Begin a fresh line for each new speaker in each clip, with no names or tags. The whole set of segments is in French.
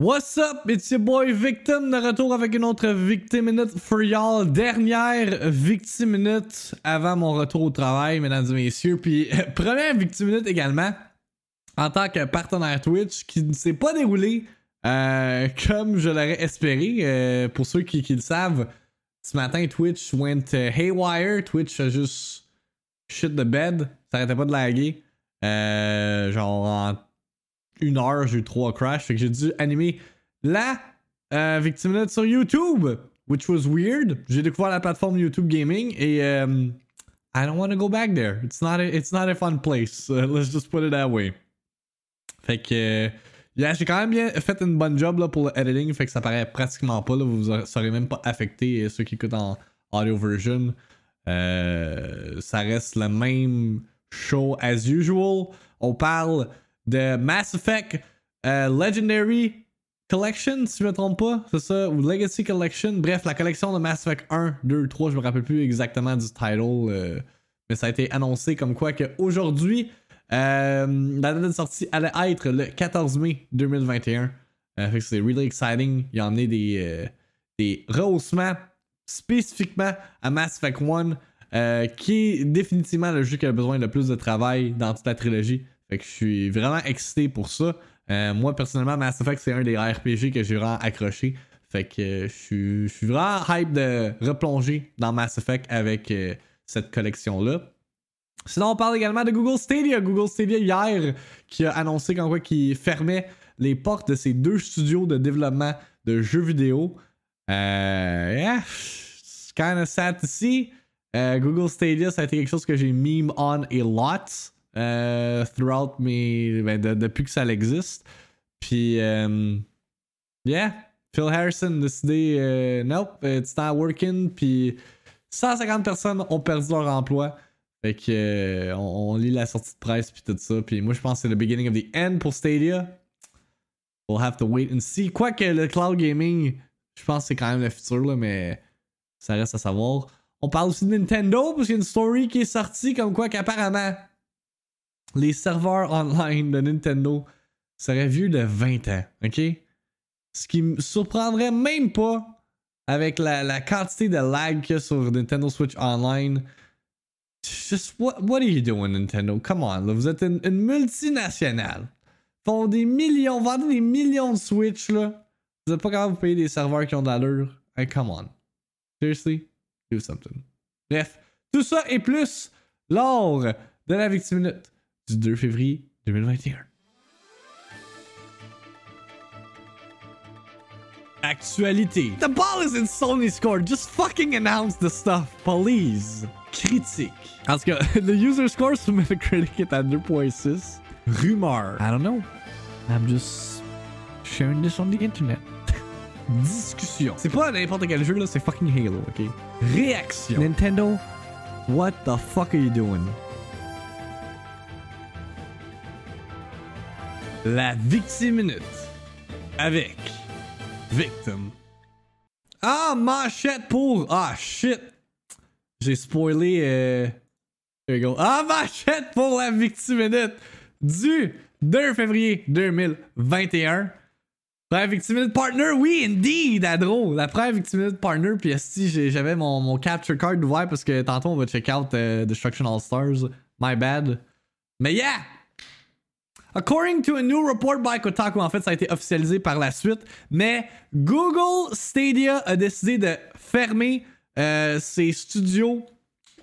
What's up? It's your boy Victim de retour avec une autre Victim Minute for y'all. Dernière Victim Minute avant mon retour au travail, mesdames et messieurs. Puis première Victim Minute également en tant que partenaire Twitch qui ne s'est pas déroulé euh, comme je l'aurais espéré. Euh, pour ceux qui, le savent, ce matin Twitch went haywire. Twitch a juste shit the bed. Ça arrêtait pas de laguer. Euh, genre en une heure, j'ai eu trois crashs. Fait que j'ai dû animer la euh, Victim sur YouTube, which was weird. J'ai découvert la plateforme YouTube Gaming et um, I don't want to go back there. It's not a, it's not a fun place. Let's just put it that way. Fait que. Yeah, j'ai quand même bien fait une bonne job là, pour le editing, fait que ça paraît pratiquement pas. Là, vous serez même pas affecté euh, ceux qui écoutent en audio version. Euh, ça reste le même show as usual. On parle de Mass Effect euh, Legendary Collection, si je me trompe pas, c'est ça, ou Legacy Collection. Bref, la collection de Mass Effect 1, 2, 3, je me rappelle plus exactement du title, euh, mais ça a été annoncé comme quoi qu'aujourd'hui, euh, la date de sortie allait être le 14 mai 2021. fait que c'est really exciting. Il a des, des rehaussements spécifiquement à Mass Effect 1, qui est définitivement le jeu qui a besoin de plus de travail dans toute la trilogie. Fait que je suis vraiment excité pour ça. Euh, moi, personnellement, Mass Effect, c'est un des RPG que j'ai vraiment accroché. Fait que euh, je suis vraiment hype de replonger dans Mass Effect avec euh, cette collection-là. Sinon, on parle également de Google Stadia. Google Stadia hier, qui a annoncé qu'en quoi qu'il fermait les portes de ses deux studios de développement de jeux vidéo. Euh, yeah, kind of sad to see. Google Stadia, ça a été quelque chose que j'ai meme on a lot. Euh, throughout mes. Ben, depuis que ça existe. Puis, euh, yeah, Phil Harrison a décidé, euh, nope, it's not working. Puis, 150 personnes ont perdu leur emploi. Fait que, on, lit la sortie de presse, puis tout ça. Puis, moi, je pense que c'est le beginning of the end pour Stadia. We'll have to wait and see. Quoique le cloud gaming, je pense que c'est quand même le futur, là, mais ça reste à savoir. On parle aussi de Nintendo, parce qu'il y a une story qui est sortie comme quoi qu'apparemment, les serveurs online de Nintendo seraient vieux de 20 ans, ok? Ce qui me surprendrait même pas avec la, quantité de lag qu'il y a sur Nintendo Switch Online. Just what, what are you doing, Nintendo? Come on, là, vous êtes une, multinationale. Font des millions, vendez des millions de Switch, là. Vous êtes pas capable de payer des serveurs qui ont de l'allure. Hey, come on. Seriously? Do something. Bref, tout ça et plus lors de la Victime Minute du 2 février 2021. Actualité. The ball is in Sony's court. Just fucking announce the stuff, please. Critique. Tout cas, le user score sur Metacritic est à 2.6. Rumeur. I don't know. I'm just sharing this on the internet. Discussion. C'est pas n'importe quel jeu là, c'est fucking Halo, ok? Réaction. Nintendo, what the fuck are you doing? La Victime Minute avec Victim. Ah, manchette pour. Ah, shit. J'ai spoilé. Euh... There go. Ah, manchette pour la Victime Minute du 2 février 2021. Première Victime Minute Partner, oui, indeed, Adro. La première Victime Minute Partner, puis si j'avais mon, mon capture card ouvert parce que tantôt on va check out euh, Destruction All Stars. My bad. Mais yeah! According to a new report by Kotaku, en fait, ça a été officialisé par la suite, mais Google Stadia a décidé de fermer euh, ses studios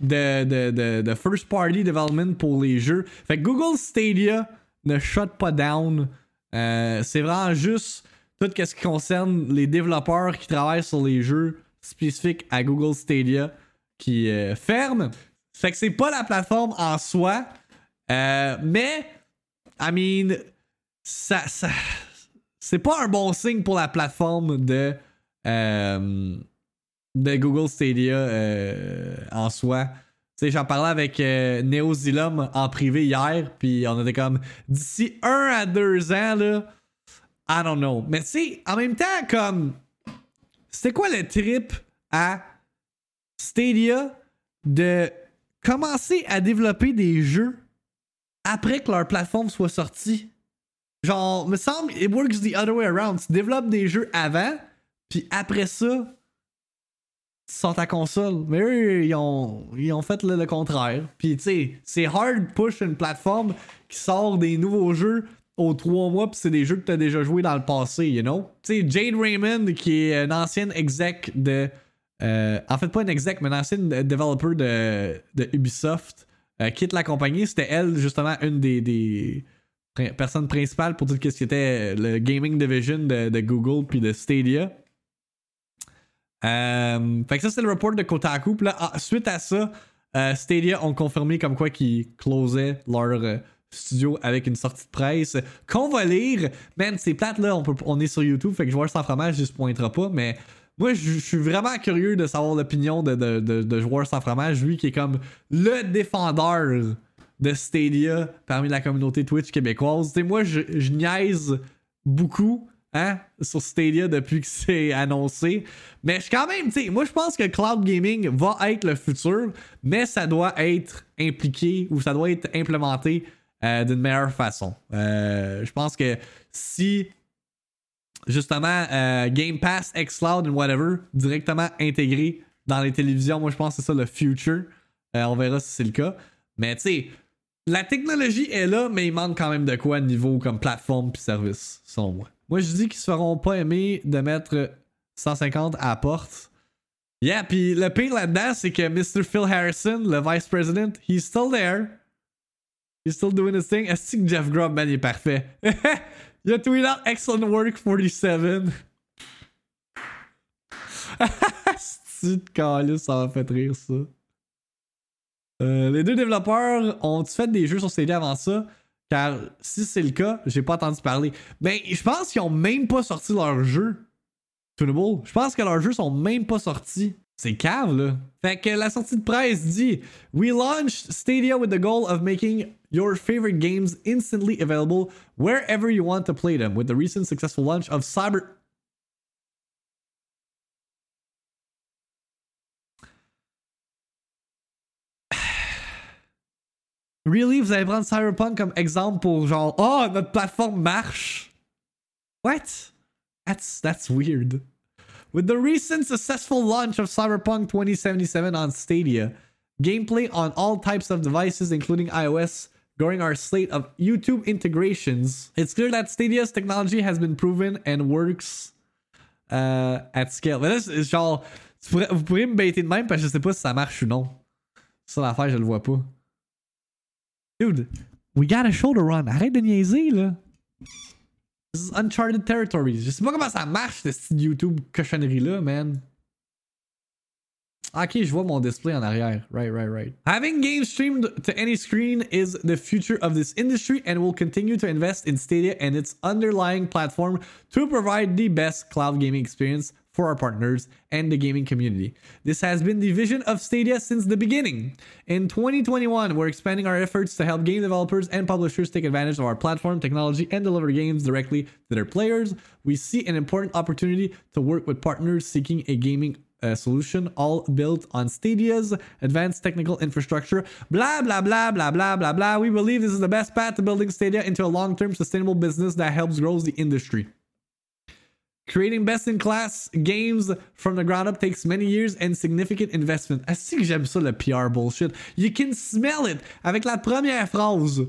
de, de, first party development pour les jeux. Fait que Google Stadia ne shut pas down. Euh, c'est vraiment juste tout ce qui concerne les développeurs qui travaillent sur les jeux spécifiques à Google Stadia qui euh, ferment. Fait que c'est pas la plateforme en soi, mais I mean, ça, c'est pas un bon signe pour la plateforme de, euh, de Google Stadia euh, en soi. Tu sais, j'en parlais avec euh, Neozilum en privé hier, puis on était comme d'ici un à deux ans, là, I don't know. Mais tu sais, en même temps, comme, c'était quoi le trip à Stadia de commencer à développer des jeux après que leur plateforme soit sortie. Genre, me semble, it works the other way around. Tu développes des jeux avant, puis après ça, tu sors ta console. Mais eux, ils ont, ils ont fait le, contraire. Puis tu sais, c'est hard push une plateforme qui sort des nouveaux jeux aux trois mois, puis c'est des jeux que tu as déjà joué dans le passé, you know? Tu sais, Jade Raymond, qui est une ancienne exec de. euh, en fait, pas une exec, mais une ancienne developer de, de Ubisoft, euh, quitte la compagnie. C'était elle, justement, une des, personnes principales pour tout ce qui était le gaming division de, Google puis de Stadia. Euh, fait que ça, c'est le report de Kotaku. Ah, suite à ça, euh, Stadia ont confirmé comme quoi qu'ils closaient leur euh, studio avec une sortie de presse qu'on va lire. Man, c'est plate là, on, peut, est sur YouTube, fait que Joueur sans fromage, je se pointera pas, mais moi, je suis vraiment curieux de savoir l'opinion de, de, de, sans fromage, lui qui est comme le défendeur de Stadia parmi la communauté Twitch québécoise. Moi, je, niaise beaucoup hein, sur Stadia depuis que c'est annoncé. Mais je quand même, tu sais, moi je pense que cloud gaming va être le futur, mais ça doit être impliqué ou ça doit être implémenté euh, d'une meilleure façon. Euh, je pense que si justement euh, Game Pass, xCloud and whatever directement intégré dans les télévisions, moi je pense que c'est ça le future. Euh, on verra si c'est le cas. Mais tu sais, la technologie est là, mais il manque quand même de quoi niveau comme plateforme puis service, selon moi. Moi, je dis qu'ils se feront pas aimer de mettre 150 à la porte. Yeah, puis le pire là-dedans, c'est que Mr. Phil Harrison, le vice president, he's still there. He's still doing his thing. Est-ce que Jeff Grubb, man, il est parfait? il a tweeté out excellent work 47. C'est de ça m'a fait rire ça. Euh, les deux développeurs ont-ils fait des jeux sur Stadia avant ça? Car si c'est le cas, j'ai pas entendu parler. Ben, je pense qu'ils ont même pas sorti leur jeu. Tunable. Je pense que leurs jeux sont même pas sortis. C'est cave, là. Fait que la sortie de presse dit We launched Stadia with the goal of making your favorite games instantly available wherever you want to play them. With the recent successful launch of Cyber. Really? Vous allez prendre Cyberpunk comme exemple pour genre, oh, notre plateforme marche? What? That's, that's weird. With the recent successful launch of Cyberpunk 2077 on Stadia, gameplay on all types of devices, including iOS, growing our slate of YouTube integrations, it's clear that Stadia's technology has been proven and works uh, at scale. Mais là, c'est genre, tu pourrais- vous pourriez me baiter de même parce que je sais pas si ça marche ou non. Ça, l'affaire, je le vois pas. Dude, we got a shoulder run. Arrête de niaiser, là. This is uncharted territories. Je sais pas comment ça marche, ce style YouTube cochonnerie-là, man. Ah, ok, je vois mon display en arrière. Right, right, right. Having games streamed to any screen is the future of this industry and will continue to invest in Stadia and its underlying platform to provide the best cloud gaming experience for our partners and the gaming community. This has been the vision of Stadia since the beginning. In 2021, we're expanding our efforts to help game developers and publishers take advantage of our platform technology and deliver games directly to their players. We see an important opportunity to work with partners seeking a gaming uh, solution all built on Stadia's advanced technical infrastructure. Blah, blah, blah, blah, blah, blah, blah. We believe this is the best path to building Stadia into a long term sustainable business that helps grow the industry. Creating best in class games from the ground up takes many years and significant investment. Ah, Est-ce que j'aime ça le PR bullshit? You can smell it avec la première phrase.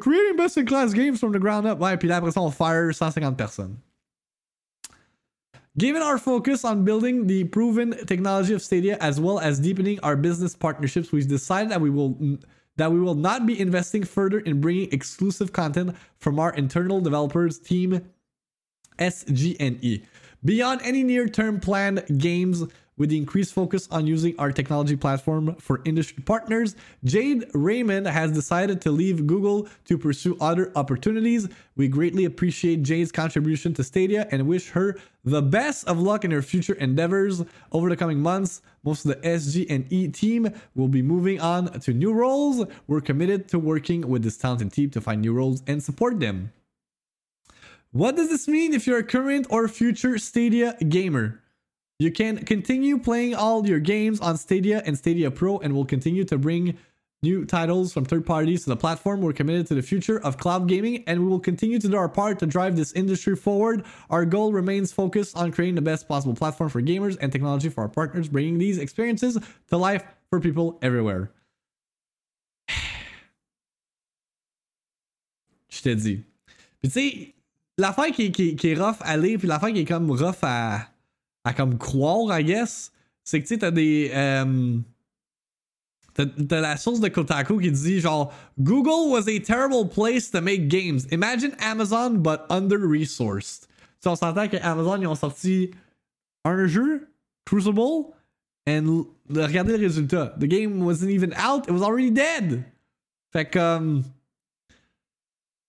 Creating best in class games from the ground up. Ouais, puis là après ça on fire 150 personnes. Given our focus on building the proven technology of Stadia as well as deepening our business partnerships, we've decided that we will that we will not be investing further in bringing exclusive content from our internal developers team SGNE. Beyond any near-term planned games with the increased focus on using our technology platform for industry partners, Jade Raymond has decided to leave Google to pursue other opportunities. We greatly appreciate Jade's contribution to Stadia and wish her the best of luck in her future endeavors. Over the coming months, most of the SG&E team will be moving on to new roles. We're committed to working with this talented team to find new roles and support them. What does this mean if you're a current or future Stadia gamer? You can continue playing all your games on Stadia and Stadia Pro and will continue to bring new titles from third parties to the platform. We're committed to the future of cloud gaming and we will continue to do our part to drive this industry forward. Our goal remains focused on creating the best possible platform for gamers and technology for our partners, bringing these experiences to life for people everywhere. Je te dis. Puis tu sais, l'affaire qui, qui, qui, est rough à lire, puis l'affaire qui est comme rough à, à comme croire, I guess, c'est que tu sais, t'as des. Euh, T'as la source de Kotaku qui dit genre Google was a terrible place to make games. Imagine Amazon but under-resourced. Tu on s'entend que Amazon ils ont sorti un jeu, Crucible, and regardez le résultat. The game wasn't even out, it was already dead. Fait que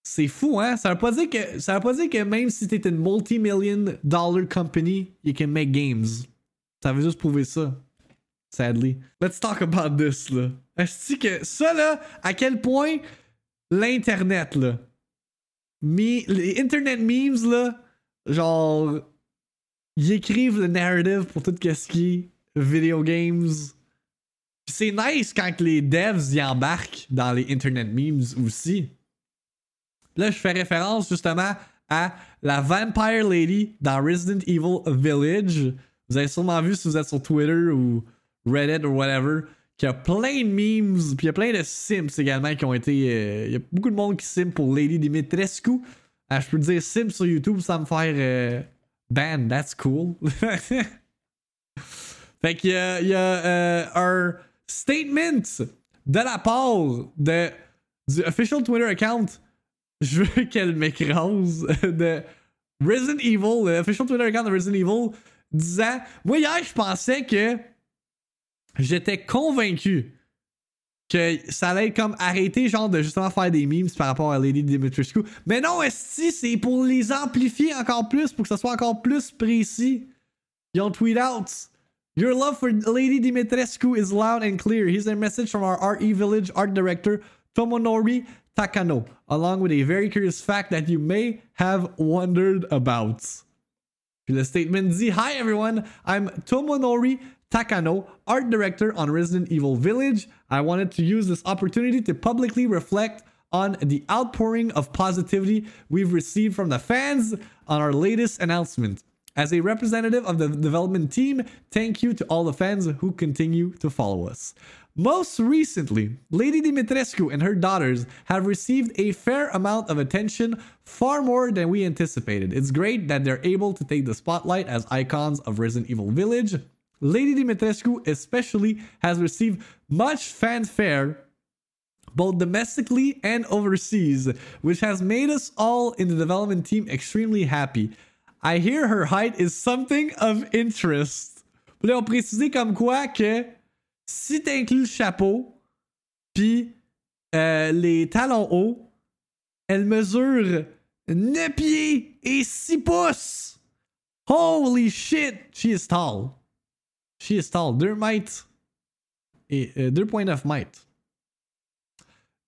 c'est fou, hein? Ça veut pas dire que ça veut pas dire que même si t'es une multi-million dollar company, you can make games. Ça veut juste prouver ça sadly. Let's talk about this, là. Est-ce que ça, là, à quel point l'Internet, là, les Internet memes, là, genre, ils écrivent le narrative pour tout ce qui est video games. C'est nice quand les devs y embarquent dans les Internet memes aussi. Là, je fais référence justement à la Vampire Lady dans Resident Evil Village. Vous avez sûrement vu si vous êtes sur Twitter ou Reddit ou whatever, qui a plein de memes, puis il y a plein de Sims également qui ont été. Il y a beaucoup de monde qui sim pour Lady Dimitrescu. Ah, je peux dire Sims sur YouTube sans me faire euh, ban, that's cool. fait qu'il y a, il y a euh, un statement de la part de, du official Twitter account. Je veux qu'elle m'écrase de Resident Evil, le official Twitter account de Resident Evil, disant Moi, hier, je pensais que j'étais convaincu que ça allait comme arrêter genre de justement faire des memes par rapport à Lady Dimitrescu. Mais non, si c'est pour les amplifier encore plus, pour que ça soit encore plus précis. Ils ont tweet out. Your love for Lady Dimitrescu is loud and clear. Here's a message from our RE Village art director, Tomonori Takano, along with a very curious fact that you may have wondered about. Puis le statement dit Hi everyone, I'm Tomonori Takano, art director on Resident Evil Village. I wanted to use this opportunity to publicly reflect on the outpouring of positivity we've received from the fans on our latest announcement. As a representative of the development team, thank you to all the fans who continue to follow us. Most recently, Lady Dimitrescu and her daughters have received a fair amount of attention, far more than we anticipated. It's great that they're able to take the spotlight as icons of Resident Evil Village, Lady Dimitrescu especially has received much fanfare both domestically and overseas, which has made us all in the development team extremely happy. I hear her height is something of interest. Là, on précisé comme quoi que si t'inclus le chapeau, puis euh, les talons hauts, elle mesure 9 pieds et 6 pouces. Holy shit, she is tall. She is tall. 2 might. Et, uh, 2.9 might.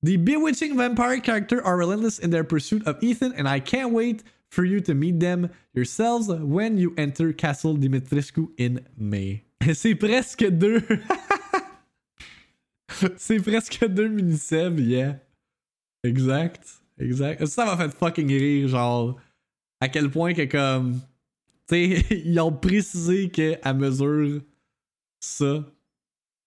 The bewitching vampire characters are relentless in their pursuit of Ethan, and I can't wait for you to meet them yourselves when you enter Castle Dimitrescu in May. C'est presque deux. C'est presque deux mini-seb, yeah. Exact. Exact. Ça m'a fait fucking rire, genre, à quel point que comme. Tu sais, ils ont précisé qu'à mesure ça.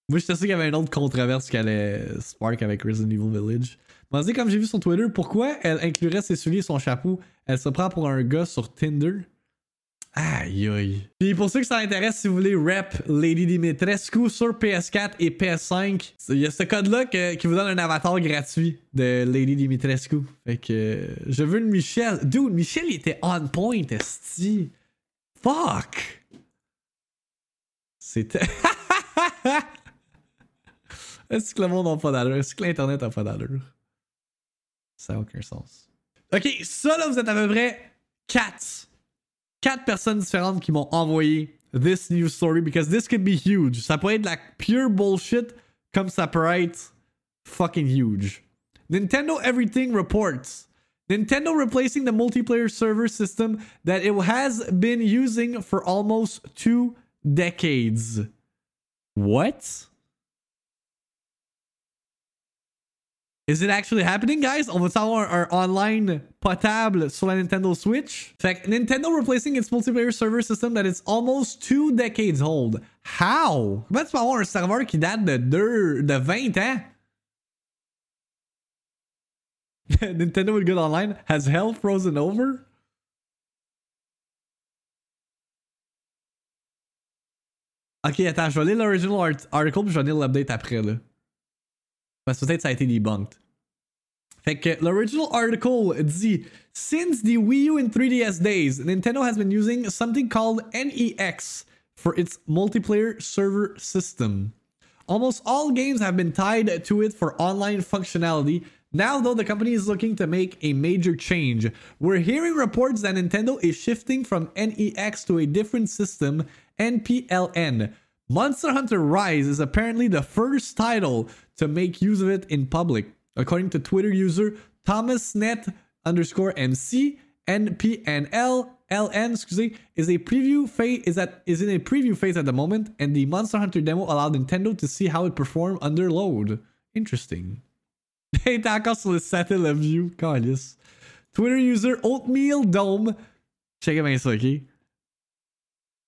Moi, je sûr qu'il y avait une autre controverse qu'elle allait spark avec Resident Evil Village. Mais comme j'ai vu sur Twitter, pourquoi elle inclurait ses souliers et son chapeau Elle se prend pour un gars sur Tinder? Aïe aïe. Puis pour ceux que ça intéresse, si vous voulez rep Lady Dimitrescu sur PS4 et PS5, il y a ce code-là qui vous donne un avatar gratuit de Lady Dimitrescu. Fait que je veux une Michelle. Dude, Michelle il était on point, esti. Fuck. C'était. Est-ce que le monde n'a pas d'allure? Est-ce que l'Internet n'a pas d'allure? Ça n'a aucun sens. Ok, ça là, vous êtes à peu près 4. 4 personnes différentes qui m'ont envoyé this news story because this could be huge. Ça pourrait être la pure bullshit comme ça peut être fucking huge. Nintendo Everything reports Nintendo replacing the multiplayer server system that it has been using for almost two decades. What? Is it actually happening, guys? On va savoir online potable sur la Nintendo Switch? Fait que Nintendo replacing its multiplayer server system that is almost two decades old. How? Comment tu peux avoir un serveur qui date de, deux, de 20 ans? Nintendo with good online has hell frozen over? Ok, attends, je vais lire l'original article puis je vais lire l'update après là. Parce que peut-être ça a été debunked. Fait que l'original article dit Since the Wii U and 3DS days, Nintendo has been using something called NEX for its multiplayer server system. Almost all games have been tied to it for online functionality. Now, though, the company is looking to make a major change. We're hearing reports that Nintendo is shifting from NEX to a different system, NPLN. Monster Hunter Rise is apparently the first title to make use of it in public. According to Twitter user ThomasNet underscore MC, NPNL LN, excuse is a preview phase is that is in a preview phase at the moment, and the Monster Hunter demo allowed Nintendo to see how it performed under load. Interesting. Hey, encore sur le satellite view. Calice. Twitter user Oatmeal Dome. Check it out, okay?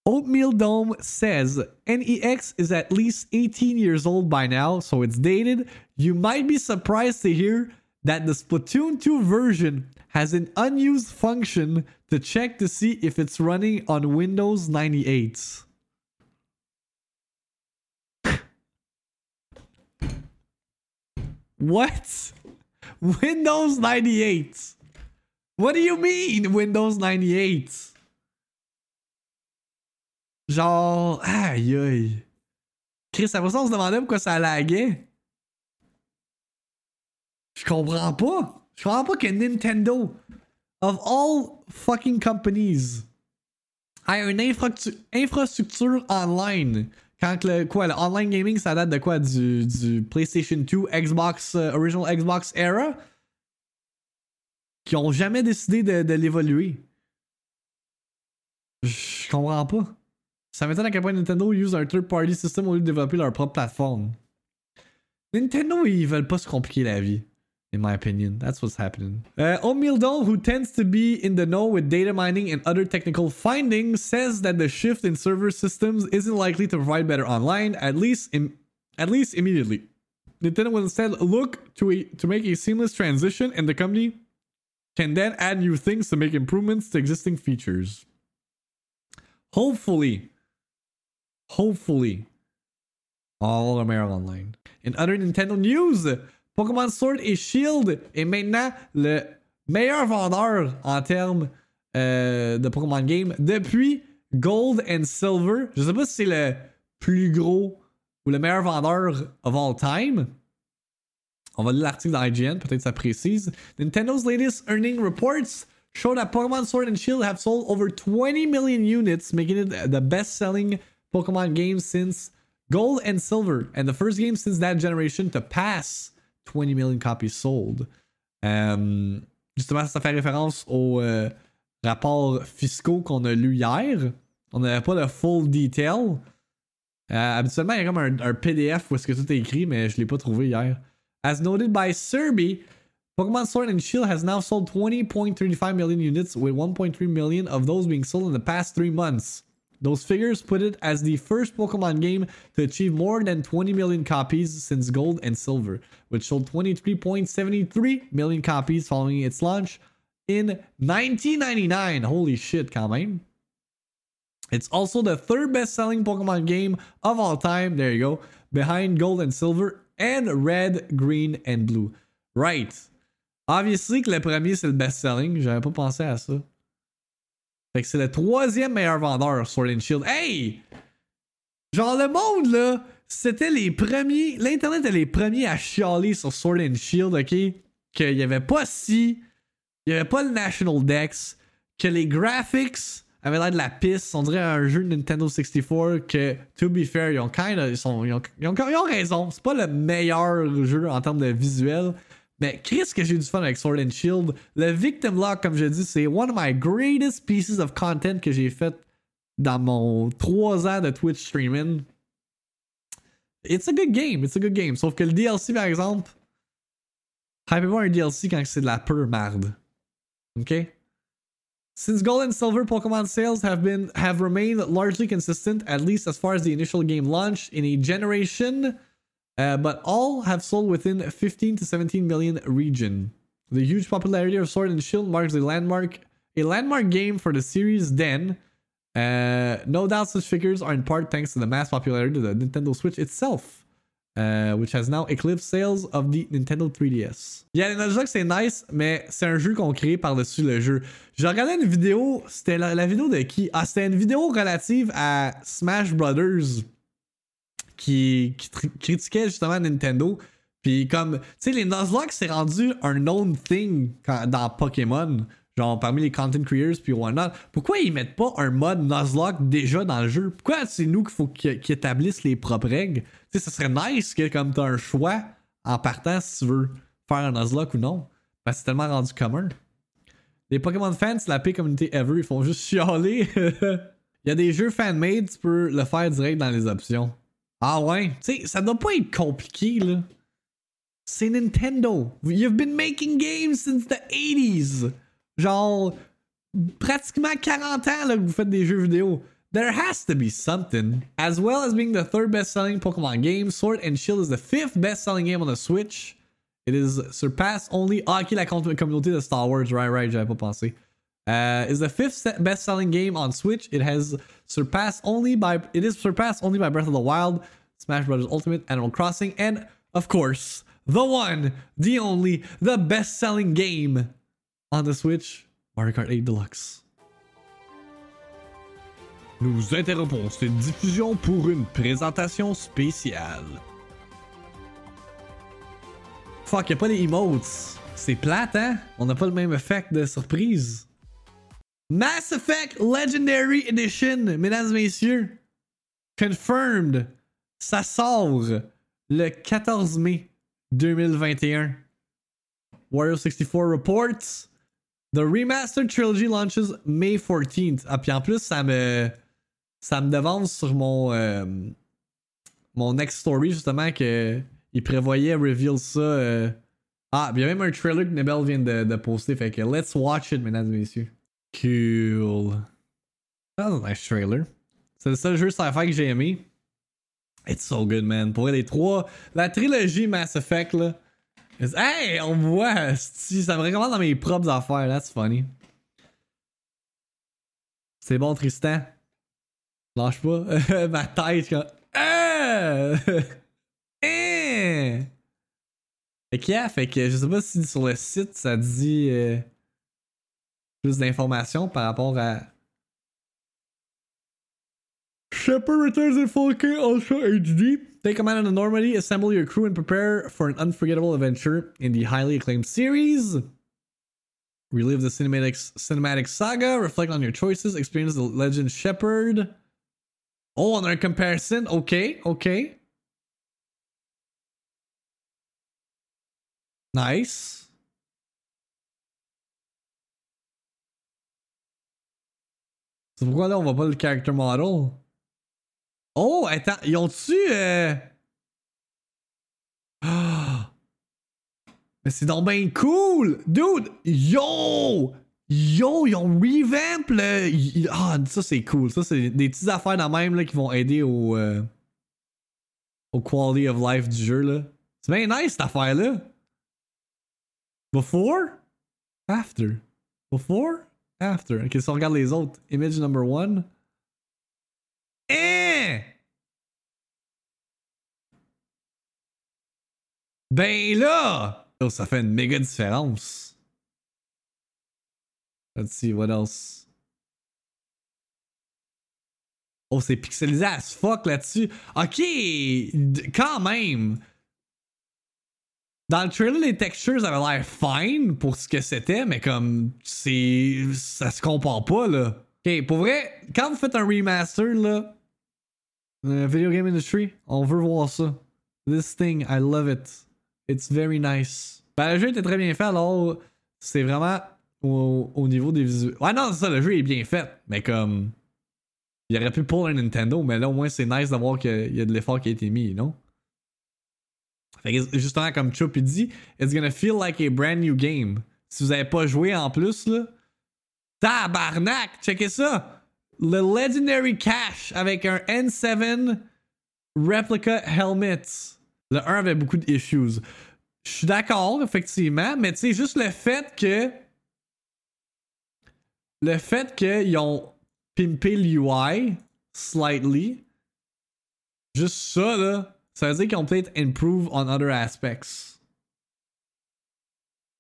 Oatmeal Dome says NEX is at least 18 years old by now, so it's dated. You might be surprised to hear that the Splatoon 2 version has an unused function to check to see if it's running on Windows 98. what? Windows 98. What do you mean, Windows 98? Genre, aïe aïe. Chris, après ça, on se demandait pourquoi ça laguait. Je comprends pas. Je comprends pas que Nintendo, of all fucking companies, a une infrastructure online. Quand le, quoi, le online gaming, ça date de quoi? Du, du PlayStation 2, Xbox, uh, original Xbox era? Qui ont jamais décidé de, de l'évoluer. Je comprends pas. Ça m'étonne à quel point Nintendo use un third-party system au lieu de développer leur propre plateforme. Nintendo, ils veulent pas se compliquer la vie. In my opinion, that's what's happening. Uh, O'Mealdon, who tends to be in the know with data mining and other technical findings, says that the shift in server systems isn't likely to provide better online, at least in, at least immediately. Nintendo will instead look to a, to make a seamless transition, and the company can then add new things to make improvements to existing features. Hopefully, hopefully, all are online. In other Nintendo news, Pokémon Sword et Shield est maintenant le meilleur vendeur en termes euh, de Pokémon Game depuis Gold and Silver. Je sais pas si c'est le plus gros ou le meilleur vendeur of all time. On va lire l'article dans IGN, peut-être ça précise. Nintendo's latest earning reports show that Pokemon Sword and Shield have sold over 20 million units, making it the best selling Pokemon game since Gold and Silver, and the first game since that generation to pass 20 million copies sold. Euh, justement, ça fait référence aux euh, rapports fiscaux qu'on a lu hier. On n'avait pas le full detail. Euh, habituellement, il y a comme un, un, PDF où est-ce que tout est écrit, mais je l'ai pas trouvé hier. As noted by Serby, Pokemon Sword and Shield has now sold 20.35 million units, with 1.3 million of those being sold in the past three months. Those figures put it as the first Pokemon game to achieve more than 20 million copies since Gold and Silver, which sold 23.73 million copies following its launch in 1999. Holy shit, quand It's also the third best selling Pokemon game of all time. There you go. Behind Gold and Silver and Red, Green, and Blue. Right. Obviously que le premier c'est le best selling, j'avais pas pensé à ça. Fait que c'est le troisième meilleur vendeur Sword and Shield. Hey! Genre le monde là, c'était les premiers. L'internet est les premiers à chialer sur Sword and Shield, ok? Qu'il y avait pas si. Il y avait pas le National Dex. Que les graphics avaient l'air de la piste. On dirait un jeu de Nintendo 64 que, to be fair, ils ont kind of, ils, sont, ils, ont, ils, ont, ils ont raison. C'est pas le meilleur jeu en termes de visuel. Mais Chris, que j'ai du fun avec Sword and Shield. Le Victim Lock, comme je dis, c'est one of my greatest pieces of content que j'ai fait dans mon 3 ans de Twitch streaming. It's a good game, it's a good game. Sauf que le DLC, par exemple, Hypez-moi un DLC quand c'est de la pure marde. OK? Since gold and silver Pokemon sales have been have remained largely consistent, at least as far as the initial game launch in a generation, uh, but all have sold within 15 to 17 million region. The huge popularity of Sword and Shield marks a landmark a landmark game for the series. Then, uh, no doubt, such figures are in part thanks to the mass popularity of the Nintendo Switch itself. Uh, which has now eclipsed sales of the Nintendo 3DS. Il y a que c'est nice, mais c'est un jeu qu'on crée par-dessus le jeu. J'ai regardé une vidéo, c'était la, vidéo de qui? Ah, c'était une vidéo relative à Smash Brothers qui, critiquait justement Nintendo. Puis comme, tu sais, les Nuzlocke, c'est rendu un known thing dans Pokémon genre parmi les content creators puis whatnot, pourquoi ils mettent pas un mode Nuzlocke déjà dans le jeu? Pourquoi c'est nous qu'il faut qu'ils établissent les propres règles? Tu sais, ça serait nice que comme t'as un choix en partant si tu veux faire un Nuzlocke ou non. Que c'est tellement rendu commun. Les Pokémon fans, la pire communauté ever, ils font juste chialer. Il y a des jeux fan-made, tu peux le faire direct dans les options. Ah ouais? Tu sais, ça doit pas être compliqué, là. C'est Nintendo. You've been making games since the 80s. Genre, pratiquement 40 ans là, que vous faites des jeux vidéo. There has to be something. As well as being the third best selling Pokemon game, Sword and Shield is the fifth best selling game on the Switch. It is surpassed only. Ah, ok, la communauté de Star Wars, right, right, j'avais pas pensé. Uh, is the fifth best selling game on Switch. It has surpassed only by. It is surpassed only by Breath of the Wild, Smash Bros. Ultimate, Animal Crossing, and of course, the one, the only, the best selling game on the Switch, Mario Kart 8 Deluxe. Nous interrompons cette diffusion pour une présentation spéciale. Fuck, y'a pas les emotes. C'est plate, hein? On n'a pas le même effet de surprise. Mass Effect Legendary Edition, mesdames et messieurs. Confirmed. Ça sort le 14 mai 2021. Wario 64 reports The Remastered Trilogy launches May 14th. Ah, puis en plus, ça me. Ça me devance sur mon. Euh, mon next story, justement, que. Il prévoyait reveal ça. Euh... Ah, il y a même un trailer que Nebel vient de, de, poster. Fait que let's watch it, mesdames et messieurs. Cool. That was a nice trailer. C'est le seul jeu sci-fi que j'ai aimé. It's so good, man. Pour les trois. La trilogie Mass Effect, là. Hey, on voit. Ça me recommande dans mes propres affaires. That's funny. C'est bon, Tristan. Lâche pas. Ma tête, comme. Ah! hein? Fait que, fait que je sais pas si sur le site ça dit euh, plus d'informations par rapport à. Shepard returns in 4K Ultra HD. Take command of the Normandy, assemble your crew, and prepare for an unforgettable adventure in the highly acclaimed series. Relive the cinematic, cinematic saga, reflect on your choices, experience the legend Shepard. Oh, another comparison. Okay, okay. Nice. C'est pourquoi là on voit pas le character model? Oh, attends, ils ont-tu. Euh... Mais c'est donc bien cool! Dude! Yo! Yo, ils ont revamp le. Ah, ça c'est cool. Ça, c'est des petites affaires dans même là, qui vont aider au. Euh... au quality of life du jeu. là. C'est bien nice cette affaire-là. Before? After? Before? After. Ok, si on regarde les autres. Image number one. Ben là! Oh, ça fait une méga différence. Let's see, what else? Oh, c'est pixelisé as fuck là-dessus. Ok, quand même. Dans le trailer, les textures avaient l'air fine pour ce que c'était, mais comme c'est. ça se compare pas là. Ok, pour vrai, quand vous faites un remaster là, euh, video game industry, on veut voir ça. This thing, I love it. It's very nice. Ben, le jeu était très bien fait, alors c'est vraiment au, niveau des visuels. Ouais, non, c'est ça, le jeu est bien fait, mais comme. Il aurait pu pour un Nintendo, mais là au moins c'est nice d'avoir qu'il y a de l'effort qui a été mis, non? Fait que justement, comme Chop il dit, it's gonna feel like a brand new game. Si vous avez pas joué en plus, là. Tabarnak! Checkez ça! Le Legendary Cash avec un N7 Replica Helmet. Le 1 avait beaucoup d'issues. Je suis d'accord, effectivement, mais tu sais, juste le fait que. Le fait qu'ils ont pimpé l'UI slightly. Juste ça, là. Dire qu'ils ont peut-être improve on other aspects.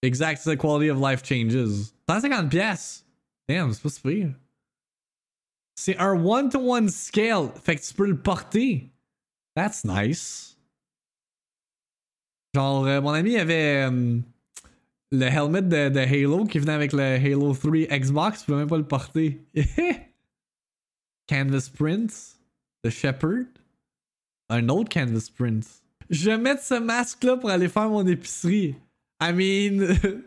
Exact, the quality of life changes. 150 pièces. Damn, c'est pas super. C'est un one-to-one scale. Fait que tu peux le porter. That's nice. Genre, euh, mon ami avait euh, le helmet de, de, Halo qui venait avec le Halo 3 Xbox. Tu peux même pas le porter. Canvas Print. The Shepherd. Un autre Canvas Print. Je vais mettre ce masque-là pour aller faire mon épicerie. I mean.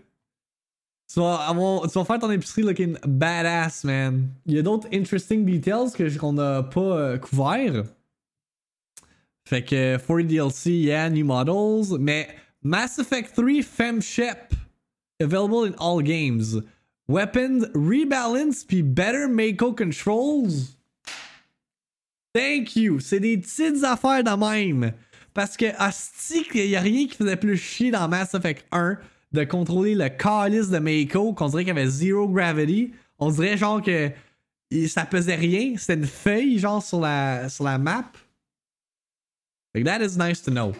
tu, vas faire ton épicerie looking badass, man. Il y a d'autres interesting details qu'on n'a pas euh, couverts. Fait que 40 DLC, yeah, new models. Mais Mass Effect 3 FemShep. Available in all games. Weapons, rebalance, puis better Mako controls. Thank you. C'est des petites affaires de même. Parce que, hostie, il n'y a rien qui faisait plus chier dans Mass Effect 1 de contrôler le calice de Mako, qu'on dirait qu'il y avait zero gravity. On dirait genre que ça pesait rien. C'était une feuille, genre, sur la, sur la map. Like, that is nice to know.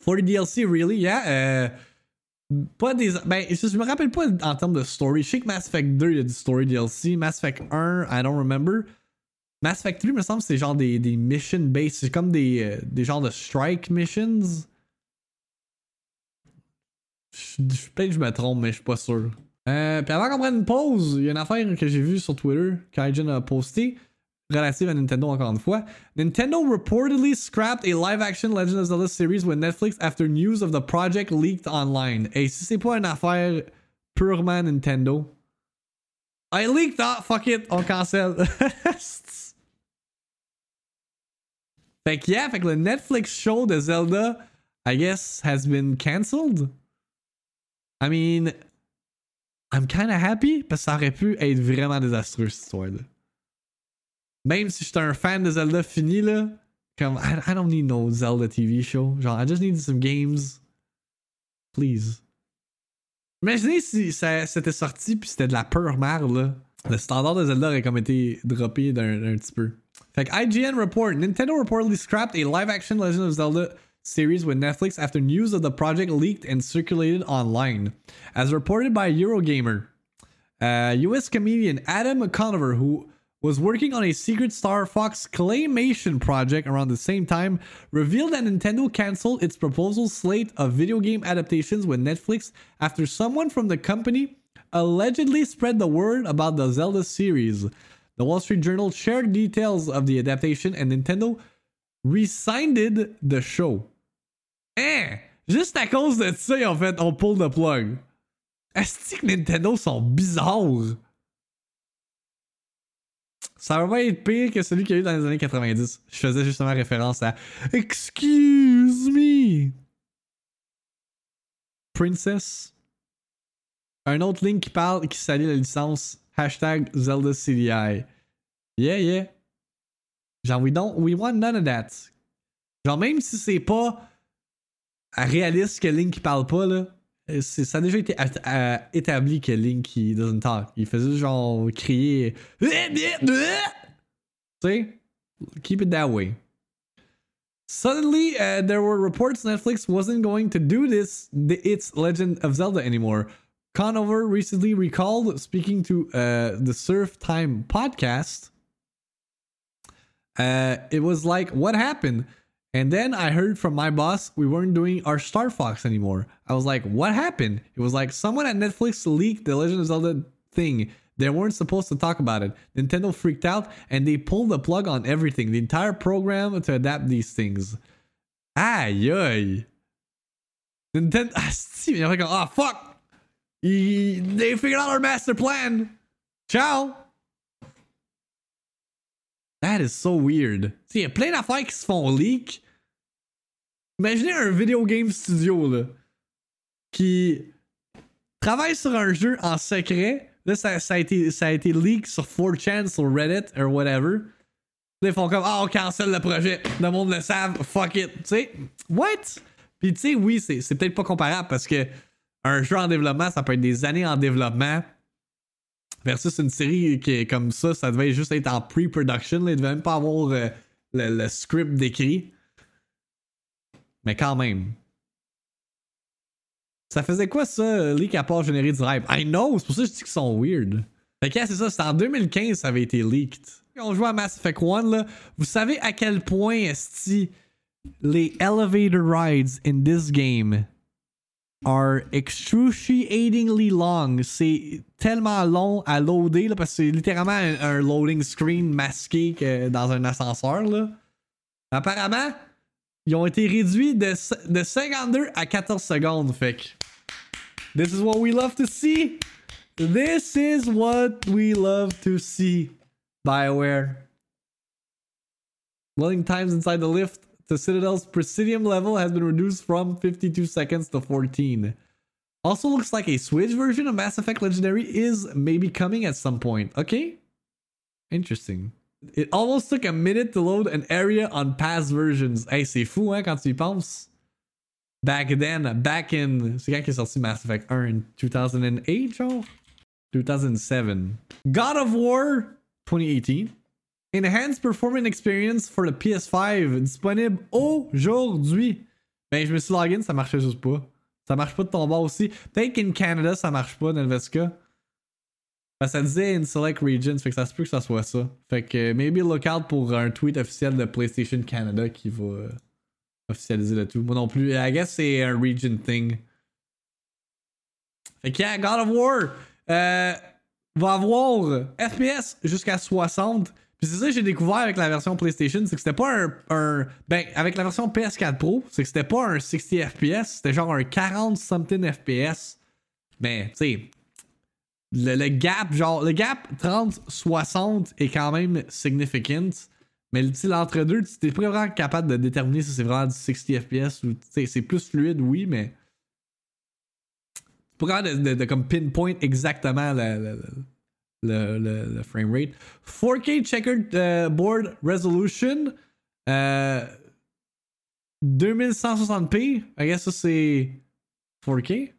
For the DLC, really, yeah. Euh, pas des. Ben, je me rappelle pas en termes de story. Je sais que Mass Effect 2, il y a du story DLC. Mass Effect 1, I don't remember. Mass 3, me semble c'est genre des, des mission based. C'est comme des, euh, des genres de strike missions. Peut-être que je me trompe, mais je suis pas sûr. Euh, puis avant qu'on prenne une pause, il y a une affaire que j'ai vue sur Twitter, Kaijin a posté, relative à Nintendo encore une fois. Nintendo reportedly scrapped a live-action Legend of Zelda series with Netflix after news of the project leaked online. Et si c'est pas une affaire purement Nintendo, I leaked, ah, fuck it, on cancel. Fait que, yeah, fait que le Netflix show de Zelda, I guess, has been cancelled. I mean, I'm kind of happy parce que ça aurait pu être vraiment désastreux cette histoire-là. Même si j'étais un fan de Zelda fini, là, comme, I, I don't need no Zelda TV show. Genre, I just need some games. Please. Imaginez si ça c'était sorti puis c'était de la pure merde, là. Le standard de Zelda aurait comme été droppé d'un petit peu. Like IGN report, Nintendo reportedly scrapped a live-action Legend of Zelda series with Netflix after news of the project leaked and circulated online. As reported by Eurogamer, uh, US comedian Adam Conover, who was working on a secret Star Fox claymation project around the same time, revealed that Nintendo canceled its proposal slate of video game adaptations with Netflix after someone from the company allegedly spread the word about the Zelda series. The Wall Street Journal shared details of the adaptation and Nintendo resigned the show. Eh! Juste à cause de ça, en fait, on pull the plug. Est-ce que Nintendo sont bizarres? Ça va pas être pire que celui qu'il y a eu dans les années 90. Je faisais justement référence à Excuse me. Princess. Un autre link qui parle, qui salue la licence Hashtag Zelda CDI. Yeah, yeah. Genre, we don't, we want none of that. Genre, même si c'est pas réaliste que Link parle pas, là, ça a déjà été euh, établi que Link il doesn't talk. Il faisait genre crier. Eh, eh, eh, tu sais? Keep it that way. Suddenly, uh, there were reports Netflix wasn't going to do this, the, its Legend of Zelda anymore. Conover recently recalled speaking to uh, the Surf Time podcast. Uh, it was like, what happened? And then I heard from my boss we weren't doing our Star Fox anymore. I was like, what happened? It was like someone at Netflix leaked the Legend of Zelda thing. They weren't supposed to talk about it. Nintendo freaked out and they pulled the plug on everything, the entire program to adapt these things. Aïe aïe. Nintendo. Ah, like, oh fuck. They figured out our master plan. Ciao. That is so weird. Il y a plein d'affaires qui se font leak. Imaginez un video game studio là, qui travaille sur un jeu en secret. Là, ça, a, été, ça a été leak sur 4chan, sur Reddit, or whatever. Ils font comme Ah, on cancelle le projet. Le monde le savent. Fuck it. Tu what? Puis, tu sais, oui, c'est peut-être pas comparable parce que un jeu en développement, ça peut être des années en développement. Versus une série qui est comme ça, ça devait juste être en pre-production. Il devait même pas avoir euh, le, script décrit. Mais quand même. Ça faisait quoi ça, leak à part générer du hype? I know, c'est pour ça que je dis qu'ils sont weird. Fait que c'est ça, c'était en 2015 ça avait été leaked. On joue à Mass Effect 1, là, vous savez à quel point est les elevator rides in this game are excruciatingly long. C'est tellement long à loader là, parce que c'est littéralement un, loading screen masqué dans un ascenseur. Là. Apparemment, ils ont été réduits de, de 52 à 14 secondes. Fait que, this is what we love to see. This is what we love to see. Bioware. Loading times inside the lift to Citadel's Presidium level has been reduced from 52 seconds to 14. Also looks like a Switch version of Mass Effect Legendary is maybe coming at some point. Okay. Interesting. It almost took a minute to load an area on past versions. Hey, c'est fou, hein, quand tu y penses. Back then, back in. C'est quand qu'il est sorti Mass Effect 1 in 2008, genre? 2007. God of War 2018. Enhanced Performance Experience for the PS5 disponible aujourd'hui. Ben, je me suis login, ça marchait juste pas. Ça marche pas de ton bord aussi. Peut-être qu'in Canada, ça marche pas, Nelveska. Ben, ça disait in select regions, fait que ça se peut que ça soit ça. Fait que maybe look out pour un tweet officiel de PlayStation Canada qui va euh, officialiser le tout. Moi non plus. I guess c'est un region thing. Fait que yeah, God of War euh, va avoir FPS jusqu'à 60. Puis c'est ça que j'ai découvert avec la version PlayStation, c'est que c'était pas un, Ben, avec la version PS4 Pro, c'est que c'était pas un 60 FPS, c'était genre un 40 something FPS. Mais, tu sais, le, gap, genre, le gap 30-60 est quand même significant. Mais l'entre-deux, tu es pas vraiment capable de déterminer si c'est vraiment du 60 FPS ou c'est plus fluide, oui, mais. Tu pas de, de, comme pinpoint exactement le, le, le, frame rate. 4K checkered uh, board resolution. Uh, 2160p. I guess ça c'est 4K.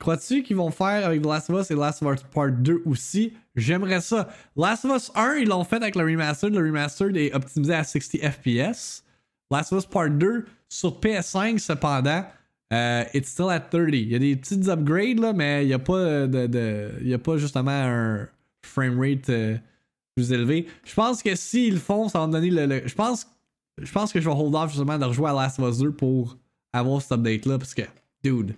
Crois-tu qu'ils vont faire avec The Last of Us et Last of Us Part 2 aussi? J'aimerais ça. Last of Us 1, ils l'ont fait avec le remastered. Le remastered est optimisé à 60 FPS. Last of Us Part 2 sur PS5, cependant, uh, it's still at 30. Il y a des petites upgrades, là, mais il n'y a, pas de, de, il y a pas justement un frame rate euh, plus élevé. Je pense que s'ils le font, ça va me donner le. je, pense, je pense que je vais hold off justement de rejouer à Last of Us 2 pour avoir cet update-là, parce que, dude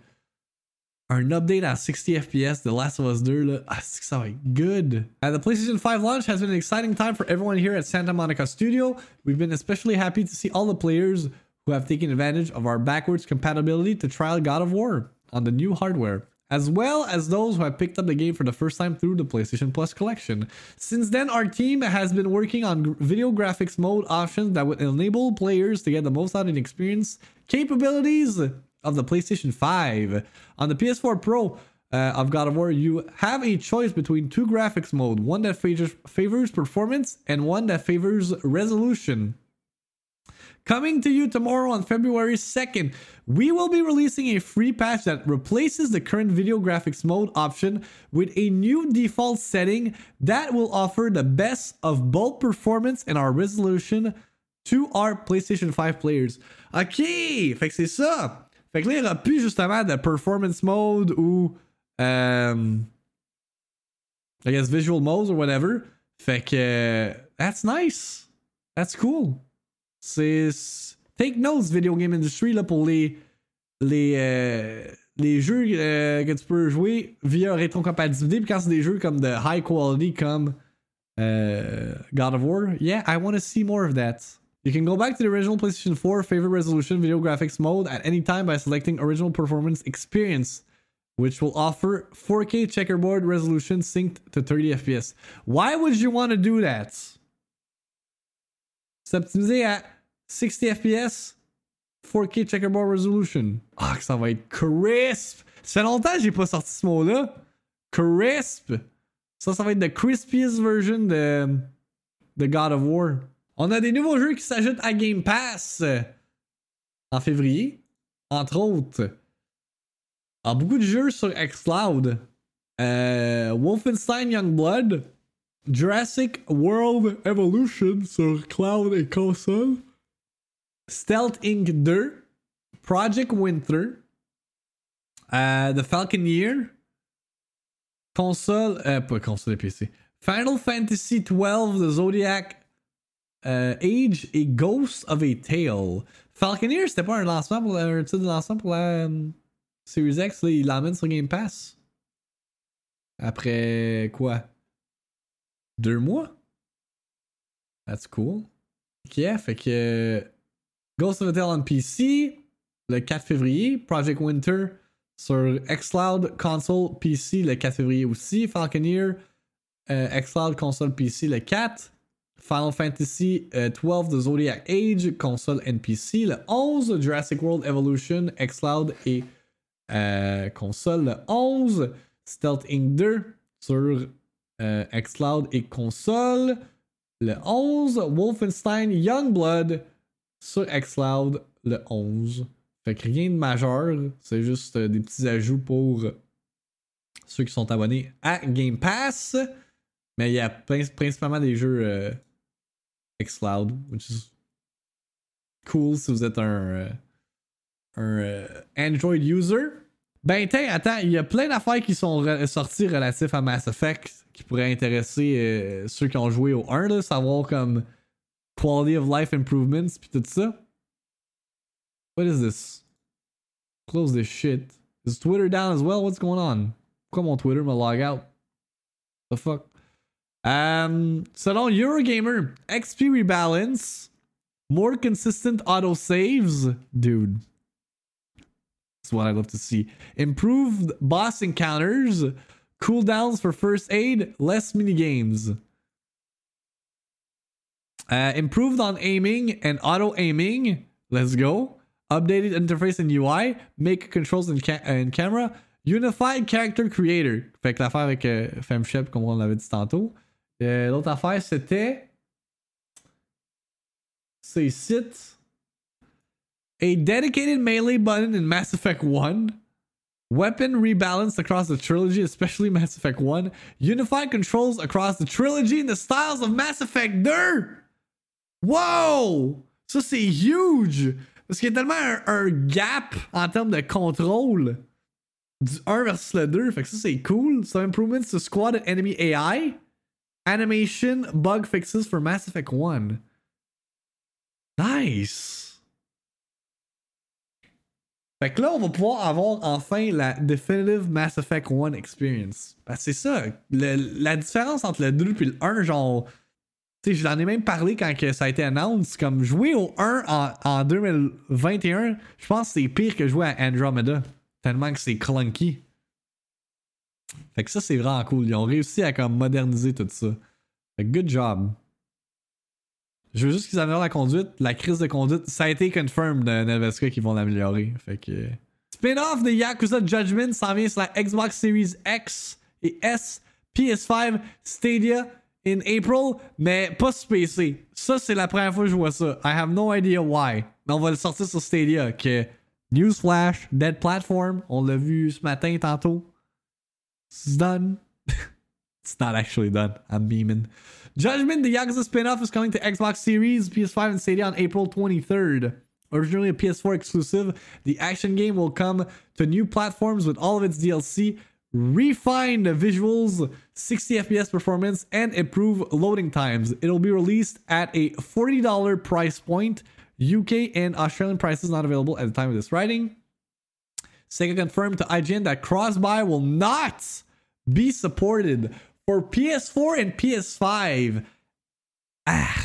un update at 60 FPS, The Last of Us 2, là, ah, ça va être good. The PlayStation 5 launch has been an exciting time for everyone here at Santa Monica Studio. We've been especially happy to see all the players who have taken advantage of our backwards compatibility to trial God of War on the new hardware, as well as those who have picked up the game for the first time through the PlayStation Plus collection. Since then, our team has been working on video graphics mode options that would enable players to get the most out of the experience, capabilities, of the PlayStation 5. On the PS4 Pro uh, of God of War, you have a choice between two graphics mode, one that favors, favors performance and one that favors resolution. Coming to you tomorrow on February 2nd, we will be releasing a free patch that replaces the current video graphics mode option with a new default setting that will offer the best of both performance and our resolution to our PlayStation 5 players. Ok, fait que c'est ça. Fait que là, il n'y aura plus justement de performance mode ou. Euh, I guess visual modes or whatever. Fait que. Euh, that's nice. That's cool. C'est. Take notes, video game industry, là, pour les. Les. Euh, les jeux euh, que tu peux jouer via rétrocompatibilité. Puis quand c'est des jeux comme de high quality comme. Euh, God of War, yeah, I want to see more of that. You can go back to the original PlayStation 4 favorite resolution video graphics mode at any time by selecting original performance experience, which will offer 4K checkerboard resolution synced to 30 FPS. Why would you want to do that? C'est optimisé at 60 FPS, 4K checkerboard resolution. Ah, que ça va être crisp! Ça fait longtemps que j'ai pas sorti ce mot-là. Crisp! Ça, ça va être the crispiest version de, de God of War. On a des nouveaux jeux qui s'ajoutent à Game Pass euh, en février. Entre autres. Alors, beaucoup de jeux sur Xcloud. Euh, Wolfenstein Youngblood. Jurassic World Evolution sur cloud et console. Stealth Inc. 2. Project Winter. Euh, The Falconeer. Console. Euh, pas console et PC. Final Fantasy XII, The Zodiac euh, Age et Ghost of a Tale. Falconeer, c'était pas un lancement pour la, un de la um, Series X. Là, il l'emmène sur Game Pass. Après quoi? Deux mois? That's cool. Ok, fait que Ghost of a Tale on PC le 4 février. Project Winter sur Xcloud console PC le 4 février aussi. Falconeer euh, Xcloud console PC le 4. Final Fantasy euh, 12 The Zodiac Age console NPC le 11. Jurassic World Evolution Xcloud et euh, console le 11. Stealth Inc. 2 sur euh, Xcloud et console le 11. Wolfenstein Youngblood sur Xcloud le 11. Fait que rien de majeur, c'est juste euh, des petits ajouts pour ceux qui sont abonnés à Game Pass. Mais il y a prin- principalement des jeux euh, Xcloud, which cool si vous êtes un, euh, un euh, Android user. Ben, attends, il y a plein d'affaires qui sont sorties relatifs à Mass Effect qui pourraient intéresser euh, ceux qui ont joué au 1, là, savoir comme quality of life improvements puis tout ça. What is this? Close this shit. Is Twitter down as well? What's going on? Pourquoi mon Twitter me log out? The fuck? Um, selon Eurogamer, XP rebalance, more consistent auto saves, dude. That's what I love to see. Improved boss encounters, cooldowns for first aid, less mini games. Uh, improved on aiming and auto aiming. Let's go. Updated interface and UI. Make controls and, ca- and camera. Unified character creator. Fait que l'affaire avec euh, FemShep, comme on l'avait dit tantôt. Euh, L'autre affaire, c'était. C'est site. A dedicated melee button in Mass Effect 1. Weapon rebalanced across the trilogy, especially Mass Effect 1. Unified controls across the trilogy in the styles of Mass Effect 2. Wow! Ça, c'est huge! Parce qu'il y a tellement un, un gap en termes de contrôle du 1 versus le 2. Fait que ça, c'est cool. Some improvements to squad and enemy AI. Animation bug fixes for Mass Effect 1. Nice! Fait que là, on va pouvoir avoir enfin la Definitive Mass Effect 1 experience. Parce que c'est ça. la différence entre le 2 et le 1, genre. Tu sais, je ai même parlé quand que ça a été announced. Comme jouer au 1 en, en 2021, je pense que c'est pire que jouer à Andromeda. Tellement que c'est clunky. Fait que ça, c'est vraiment cool. Ils ont réussi à comme moderniser tout ça. Fait que good job. Je veux juste qu'ils améliorent la conduite. La crise de conduite, ça a été confirmed de Nelveska qu'ils vont l'améliorer. Fait que. Spin-off de Yakuza Judgment s'en vient sur la Xbox Series X et S, PS5, Stadia in April, mais pas sur PC. Ça, c'est la première fois que je vois ça. I have no idea why. Mais on va le sortir sur Stadia. Que Newsflash, Dead Platform, on l'a vu ce matin tantôt. It's done. it's not actually done. I'm beaming. Judgment, the Yakuza spin-off, is coming to Xbox Series, PS5, and Stadia on April 23rd. Originally a PS4 exclusive, the action game will come to new platforms with all of its DLC, refined visuals, 60 FPS performance, and improved loading times. It'll be released at a $40 price point. UK and Australian prices not available at the time of this writing. Sega confirmed to IGN that cross-buy will not be supported for PS4 and PS5. Ah,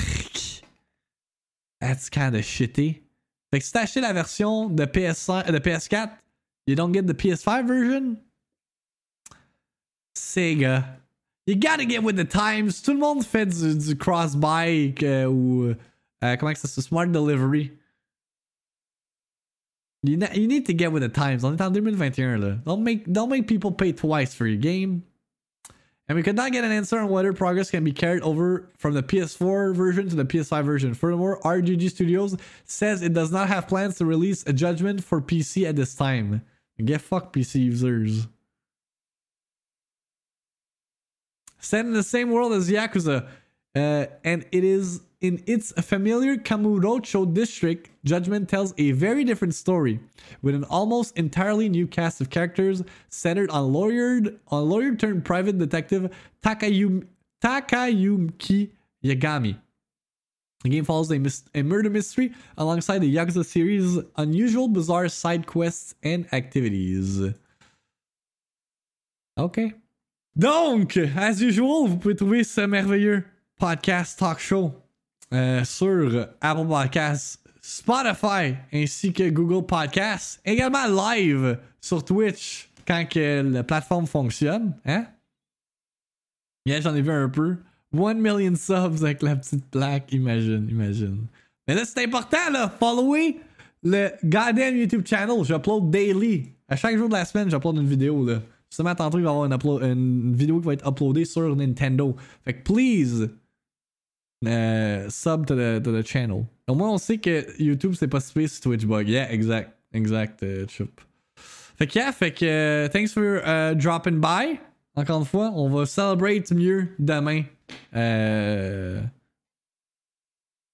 that's kind of shitty. Fait que si acheté la version de, PS5, de PS4, you don't get the PS5 version? Sega. You gotta get with the times. Tout le monde fait du, du cross-buy euh, ou. euh, comment ça se Smart Delivery. You, you need to get with the times. On est en 2021 là. Don't make don't make people pay twice for your game. And we could not get an answer on whether progress can be carried over from the PS4 version to the PS5 version. Furthermore, RGG Studios says it does not have plans to release a judgment for PC at this time. Get fucked, PC users. Set in the same world as Yakuza, uh, and it is in its familiar Kamurocho district, Judgment tells a very different story, with an almost entirely new cast of characters centered on lawyer, on lawyer turned private detective Takayum, Takayuki Yagami. The game follows a, mis- a murder mystery alongside the Yakuza series' unusual, bizarre side quests and activities. Ok. Donc, as usual, vous pouvez trouver ce merveilleux podcast talk show euh, sur Apple Podcasts, Spotify ainsi que Google Podcasts. Également live sur Twitch quand la plateforme fonctionne. Hein? Yeah, j'en ai vu un peu. 1 million subs avec la petite plaque, imagine, imagine. Mais là, c'est important, là. Followez le goddamn YouTube channel. J'upload daily. À chaque jour de la semaine, j'upload une vidéo, là. Justement, tantôt, il va y avoir une, une vidéo qui va être uploadée sur Nintendo. Fait que, please, euh, sub to the, to channel. Au moins, on sait que YouTube, c'est pas si sur Twitch bug. Yeah, exact. Exact, euh, Chup. Fait que, yeah, fait que, euh, thanks for uh, dropping by. Encore une fois, on va celebrate mieux demain. Euh,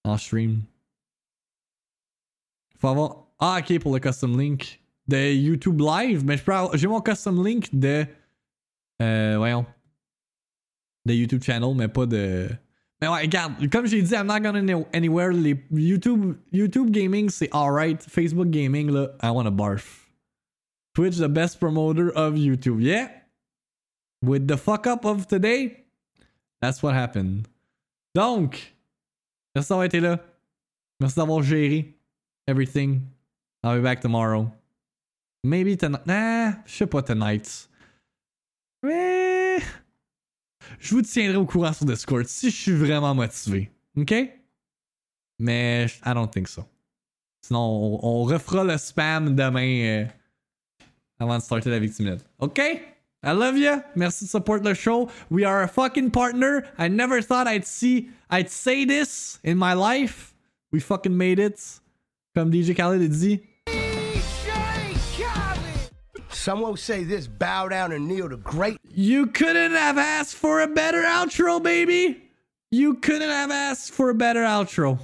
en stream. Faut avoir. Ah, ok, pour le custom link de YouTube Live. Mais J'ai mon custom link de. Voyons. De YouTube channel, mais pas de. Mais regarde, comme j'ai dit, I'm not going any- anywhere. Les YouTube, YouTube Gaming, c'est alright. Facebook Gaming, là, I wanna barf. Twitch, the best promoter of YouTube. Yeah. With the fuck up of today, that's what happened. Donc, merci d'avoir été là. Merci d'avoir géré everything. I'll be back tomorrow. Maybe tonight. Nah, je sais pas tonight. Mais. Je vous tiendrai au courant sur Discord si je suis vraiment motivé. OK? Mais I don't think so. Sinon, on, refera le spam demain euh, avant de starter la victime minute. OK? I love you. Merci de support the show. We are a fucking partner. I never thought I'd see, I'd say this in my life. We fucking made it. Comme DJ Khaled dit.
Some will say this bow down and kneel to great
You couldn't have asked for a better outro, baby. You couldn't have asked for a better outro.